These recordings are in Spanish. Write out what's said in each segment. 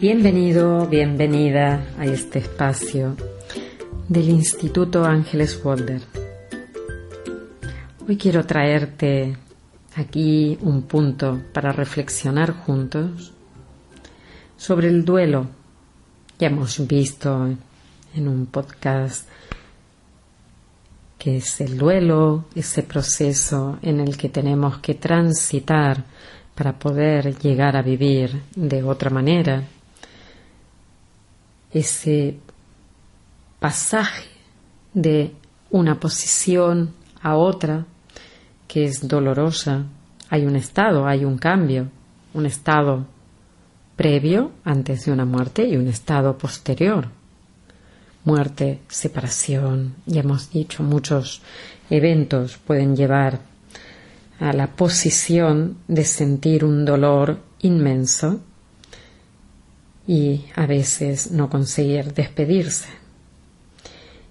Bienvenido, bienvenida a este espacio del Instituto Ángeles Walder. Hoy quiero traerte aquí un punto para reflexionar juntos sobre el duelo. Ya hemos visto en un podcast que es el duelo, ese proceso en el que tenemos que transitar para poder llegar a vivir de otra manera, ese pasaje de una posición a otra que es dolorosa. Hay un estado, hay un cambio, un estado previo antes de una muerte y un estado posterior. Muerte, separación, ya hemos dicho, muchos eventos pueden llevar a la posición de sentir un dolor inmenso y a veces no conseguir despedirse.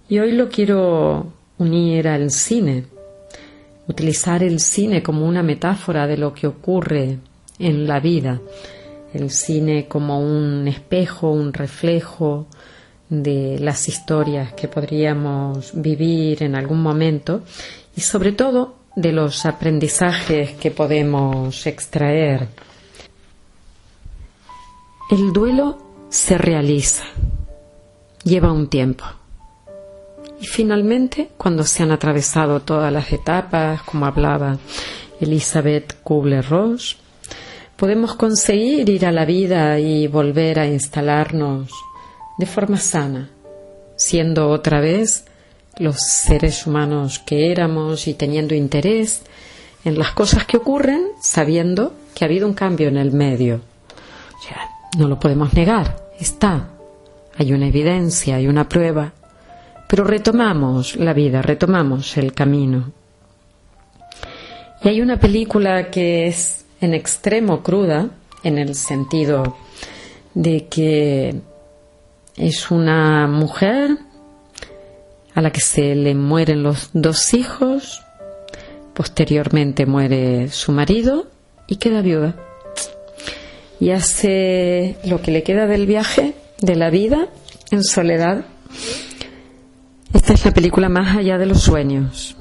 Y hoy lo quiero unir al cine, utilizar el cine como una metáfora de lo que ocurre en la vida, el cine como un espejo, un reflejo de las historias que podríamos vivir en algún momento y sobre todo de los aprendizajes que podemos extraer el duelo se realiza, lleva un tiempo. Y finalmente, cuando se han atravesado todas las etapas, como hablaba Elizabeth Kubler-Ross, podemos conseguir ir a la vida y volver a instalarnos de forma sana, siendo otra vez los seres humanos que éramos y teniendo interés en las cosas que ocurren, sabiendo que ha habido un cambio en el medio. No lo podemos negar, está. Hay una evidencia, hay una prueba. Pero retomamos la vida, retomamos el camino. Y hay una película que es en extremo cruda, en el sentido de que es una mujer a la que se le mueren los dos hijos, posteriormente muere su marido y queda viuda y hace lo que le queda del viaje, de la vida, en soledad. Esta es la película Más allá de los sueños,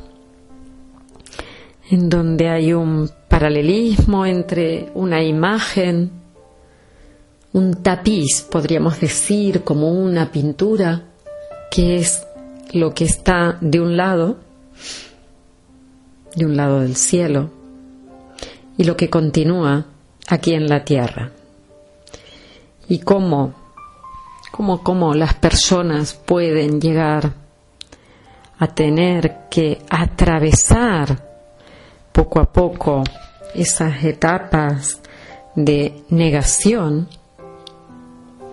en donde hay un paralelismo entre una imagen, un tapiz, podríamos decir, como una pintura, que es lo que está de un lado, de un lado del cielo, y lo que continúa aquí en la tierra. Y cómo, cómo, cómo las personas pueden llegar a tener que atravesar poco a poco esas etapas de negación.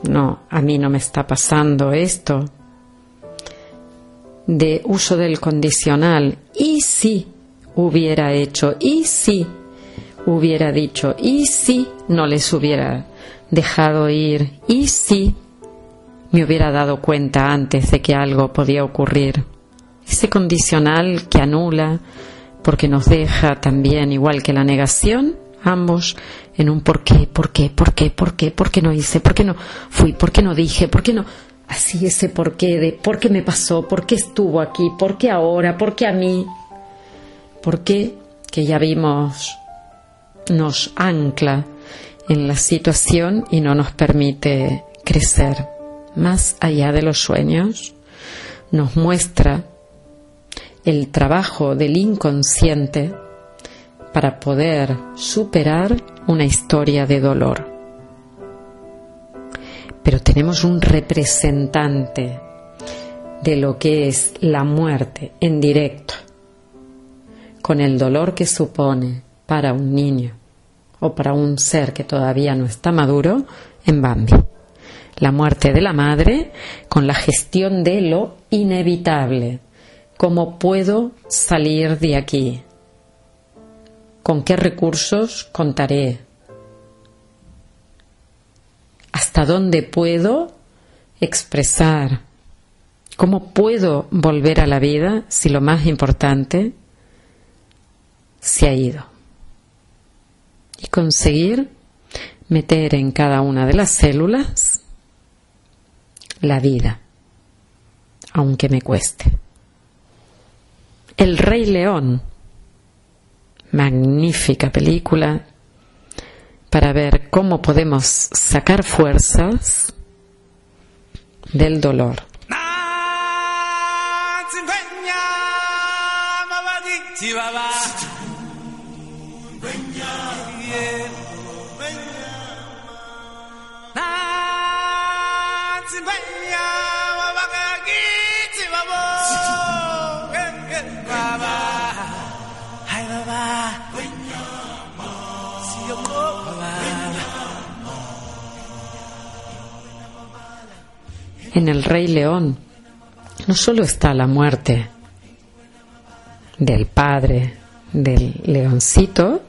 No, a mí no me está pasando esto. De uso del condicional. Y si hubiera hecho, y si hubiera dicho, y si no les hubiera dejado ir, y si me hubiera dado cuenta antes de que algo podía ocurrir. Ese condicional que anula, porque nos deja también, igual que la negación, ambos en un por qué, por qué, por qué, por qué, por qué no hice, por qué no fui, por qué no dije, por qué no. Así ese por qué de por qué me pasó, por qué estuvo aquí, por qué ahora, por qué a mí, por qué que ya vimos nos ancla en la situación y no nos permite crecer más allá de los sueños, nos muestra el trabajo del inconsciente para poder superar una historia de dolor. Pero tenemos un representante de lo que es la muerte en directo, con el dolor que supone para un niño o para un ser que todavía no está maduro en Bambi. La muerte de la madre con la gestión de lo inevitable. ¿Cómo puedo salir de aquí? ¿Con qué recursos contaré? ¿Hasta dónde puedo expresar? ¿Cómo puedo volver a la vida si lo más importante se ha ido? Y conseguir meter en cada una de las células la vida, aunque me cueste. El Rey León, magnífica película para ver cómo podemos sacar fuerzas del dolor. En el Rey León no solo está la muerte del padre del leoncito,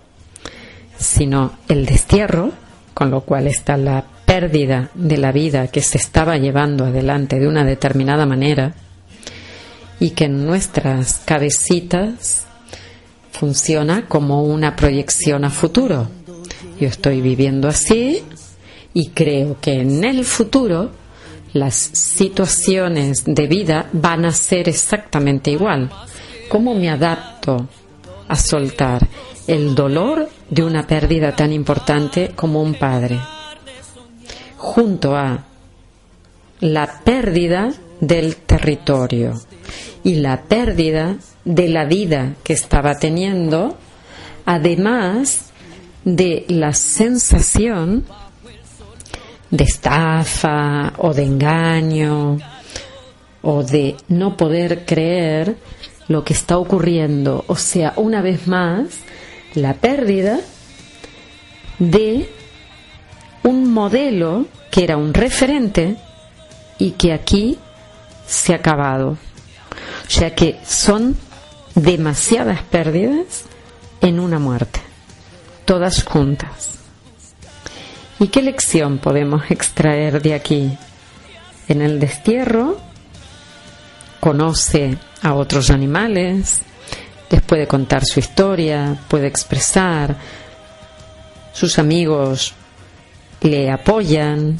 sino el destierro, con lo cual está la pérdida de la vida que se estaba llevando adelante de una determinada manera y que en nuestras cabecitas funciona como una proyección a futuro. Yo estoy viviendo así y creo que en el futuro las situaciones de vida van a ser exactamente igual. ¿Cómo me adapto a soltar el dolor de una pérdida tan importante como un padre? Junto a la pérdida del territorio y la pérdida de la vida que estaba teniendo, además de la sensación de estafa o de engaño o de no poder creer lo que está ocurriendo. O sea, una vez más, la pérdida de un modelo que era un referente y que aquí se ha acabado. O sea que son demasiadas pérdidas en una muerte, todas juntas. ¿Y qué lección podemos extraer de aquí? En el destierro conoce a otros animales, les puede contar su historia, puede expresar, sus amigos le apoyan,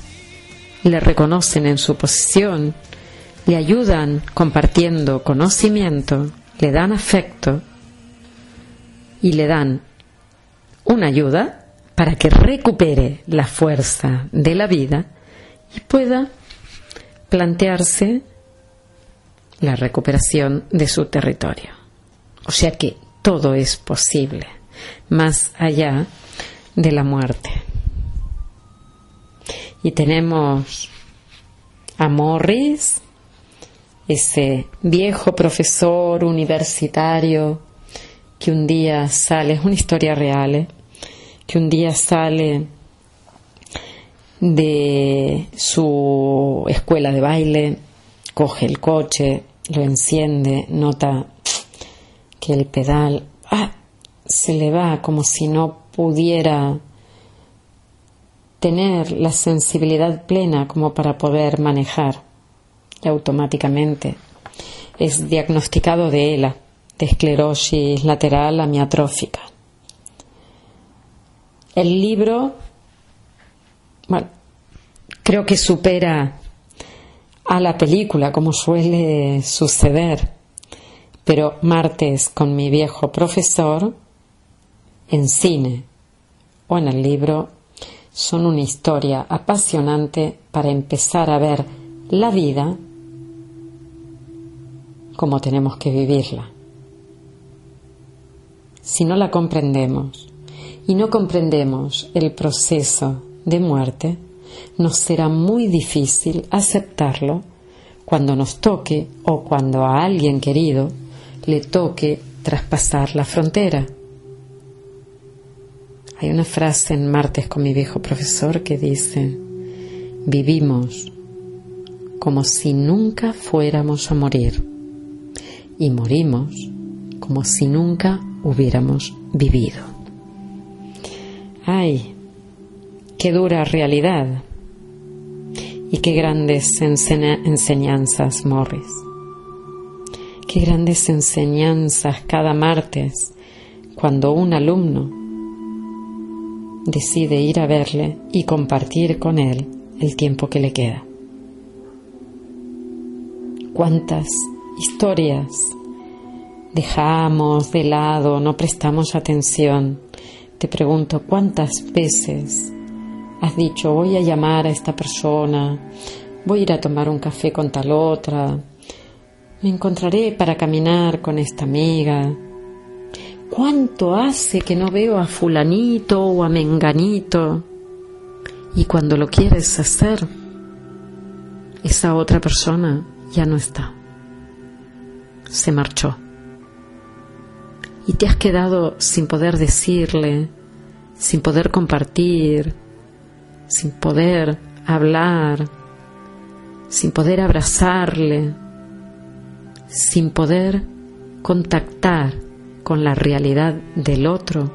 le reconocen en su posición, le ayudan compartiendo conocimiento, le dan afecto y le dan una ayuda para que recupere la fuerza de la vida y pueda plantearse la recuperación de su territorio. O sea que todo es posible, más allá de la muerte. Y tenemos a Morris, ese viejo profesor universitario que un día sale, es una historia real, ¿eh? Que un día sale de su escuela de baile, coge el coche, lo enciende, nota que el pedal ah, se le va como si no pudiera tener la sensibilidad plena como para poder manejar y automáticamente es diagnosticado de ELA, de esclerosis lateral amiatrófica. El libro, bueno, creo que supera a la película, como suele suceder. Pero martes con mi viejo profesor, en cine o en el libro, son una historia apasionante para empezar a ver la vida como tenemos que vivirla. Si no la comprendemos, y no comprendemos el proceso de muerte, nos será muy difícil aceptarlo cuando nos toque o cuando a alguien querido le toque traspasar la frontera. Hay una frase en Martes con mi viejo profesor que dice, vivimos como si nunca fuéramos a morir y morimos como si nunca hubiéramos vivido. ¡Ay! ¡Qué dura realidad! Y qué grandes enseñanzas, Morris. Qué grandes enseñanzas cada martes cuando un alumno decide ir a verle y compartir con él el tiempo que le queda. ¿Cuántas historias dejamos de lado, no prestamos atención? Te pregunto, ¿cuántas veces has dicho voy a llamar a esta persona, voy a ir a tomar un café con tal otra, me encontraré para caminar con esta amiga? ¿Cuánto hace que no veo a fulanito o a menganito? Y cuando lo quieres hacer, esa otra persona ya no está. Se marchó. Y te has quedado sin poder decirle, sin poder compartir, sin poder hablar, sin poder abrazarle, sin poder contactar con la realidad del otro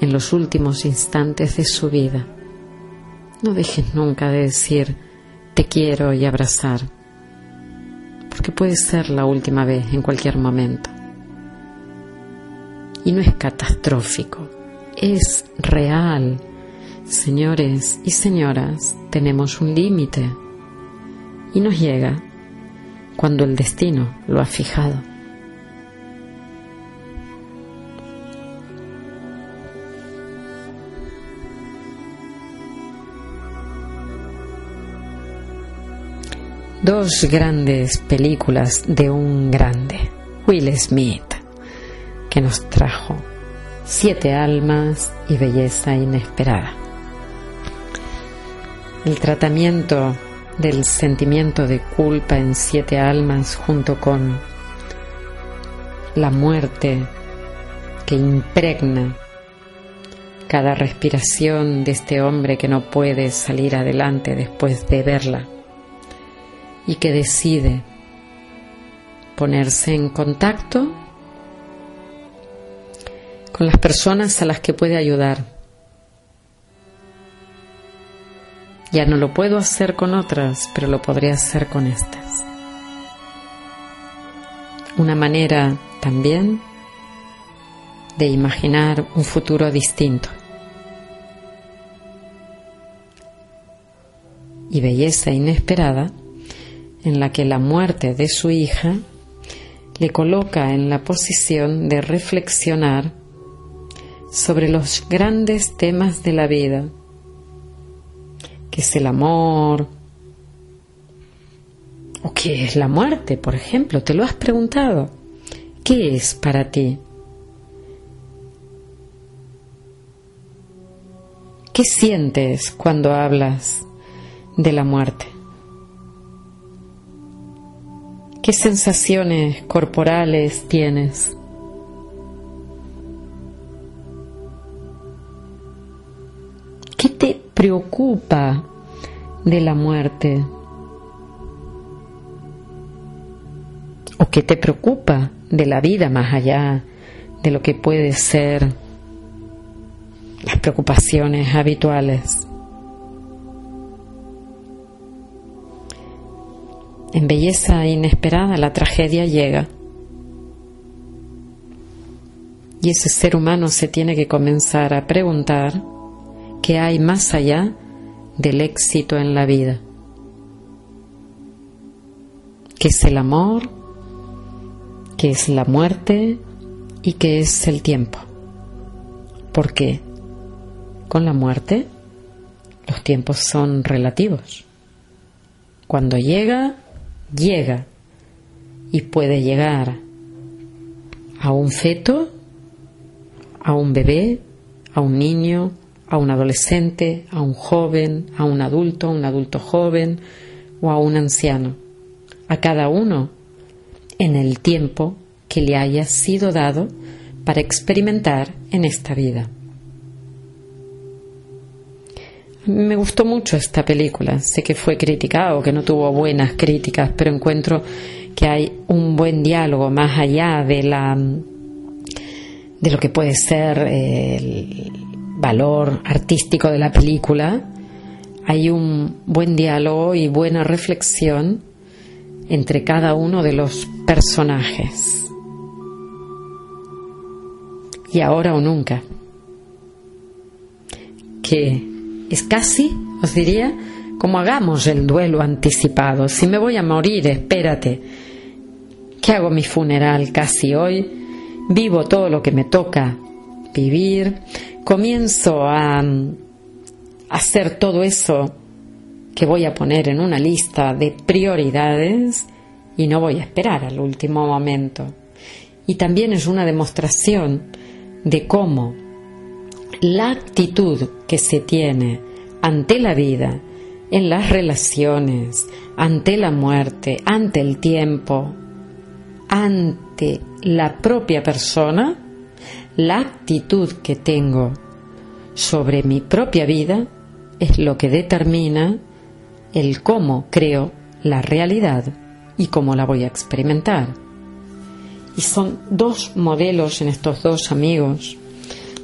en los últimos instantes de su vida. No dejes nunca de decir te quiero y abrazar porque puede ser la última vez en cualquier momento. Y no es catastrófico, es real. Señores y señoras, tenemos un límite y nos llega cuando el destino lo ha fijado. dos grandes películas de un grande, Will Smith, que nos trajo Siete almas y belleza inesperada. El tratamiento del sentimiento de culpa en Siete almas junto con la muerte que impregna cada respiración de este hombre que no puede salir adelante después de verla y que decide ponerse en contacto con las personas a las que puede ayudar. Ya no lo puedo hacer con otras, pero lo podría hacer con estas. Una manera también de imaginar un futuro distinto. Y belleza inesperada en la que la muerte de su hija le coloca en la posición de reflexionar sobre los grandes temas de la vida, que es el amor, o qué es la muerte, por ejemplo, te lo has preguntado. ¿Qué es para ti? ¿Qué sientes cuando hablas de la muerte? ¿Qué sensaciones corporales tienes? ¿Qué te preocupa de la muerte? ¿O qué te preocupa de la vida más allá de lo que puede ser las preocupaciones habituales? En belleza inesperada la tragedia llega. Y ese ser humano se tiene que comenzar a preguntar qué hay más allá del éxito en la vida. ¿Qué es el amor? ¿Qué es la muerte? ¿Y qué es el tiempo? Porque con la muerte los tiempos son relativos. Cuando llega, llega y puede llegar a un feto, a un bebé, a un niño, a un adolescente, a un joven, a un adulto, a un adulto joven o a un anciano, a cada uno en el tiempo que le haya sido dado para experimentar en esta vida. Me gustó mucho esta película. Sé que fue criticada o que no tuvo buenas críticas, pero encuentro que hay un buen diálogo más allá de la de lo que puede ser el valor artístico de la película. Hay un buen diálogo y buena reflexión entre cada uno de los personajes. Y ahora o nunca. que es casi, os diría, como hagamos el duelo anticipado. Si me voy a morir, espérate, que hago mi funeral casi hoy, vivo todo lo que me toca vivir, comienzo a hacer todo eso que voy a poner en una lista de prioridades y no voy a esperar al último momento. Y también es una demostración de cómo la actitud que se tiene ante la vida, en las relaciones, ante la muerte, ante el tiempo, ante la propia persona, la actitud que tengo sobre mi propia vida es lo que determina el cómo creo la realidad y cómo la voy a experimentar. Y son dos modelos en estos dos amigos,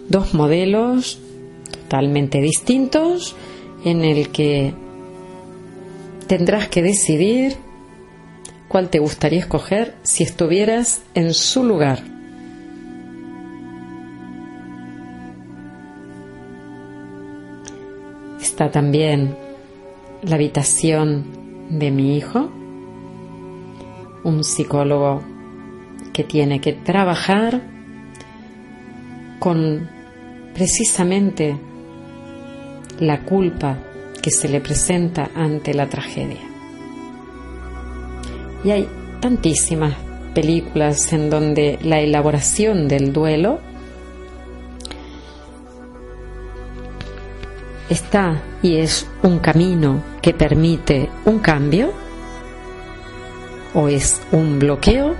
dos modelos totalmente distintos en el que tendrás que decidir cuál te gustaría escoger si estuvieras en su lugar. Está también la habitación de mi hijo, un psicólogo que tiene que trabajar con precisamente la culpa que se le presenta ante la tragedia. Y hay tantísimas películas en donde la elaboración del duelo está y es un camino que permite un cambio o es un bloqueo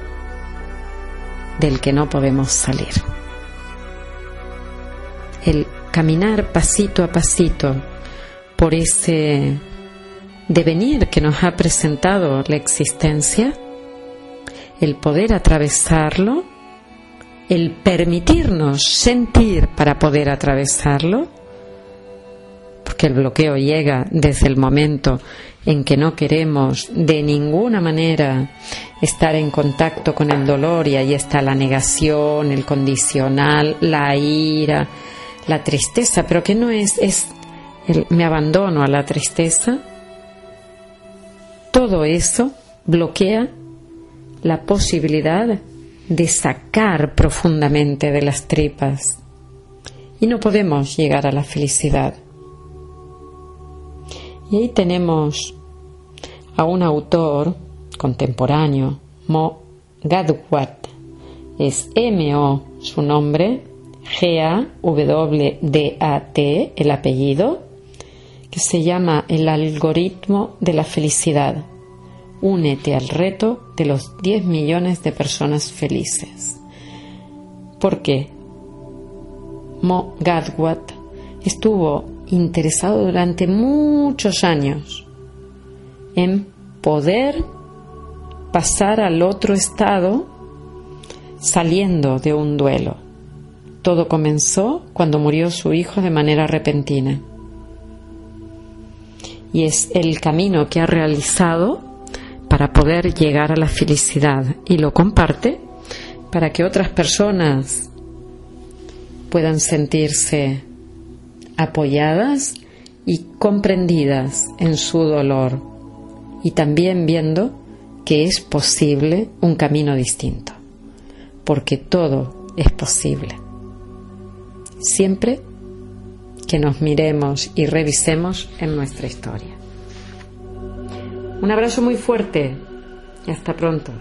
del que no podemos salir. El caminar pasito a pasito por ese devenir que nos ha presentado la existencia, el poder atravesarlo, el permitirnos sentir para poder atravesarlo, porque el bloqueo llega desde el momento en que no queremos de ninguna manera estar en contacto con el dolor y ahí está la negación, el condicional, la ira, la tristeza, pero que no es, es el, me abandono a la tristeza. Todo eso bloquea la posibilidad de sacar profundamente de las tripas y no podemos llegar a la felicidad. Y ahí tenemos a un autor contemporáneo, Mo Gadwat, es M-O su nombre, G-A-W-D-A-T, el apellido, que se llama El algoritmo de la felicidad. Únete al reto de los 10 millones de personas felices. ¿Por qué? Mo Gadwat estuvo interesado durante muchos años en poder pasar al otro estado saliendo de un duelo. Todo comenzó cuando murió su hijo de manera repentina. Y es el camino que ha realizado para poder llegar a la felicidad y lo comparte para que otras personas puedan sentirse apoyadas y comprendidas en su dolor y también viendo que es posible un camino distinto, porque todo es posible. Siempre que nos miremos y revisemos en nuestra historia. Un abrazo muy fuerte y hasta pronto.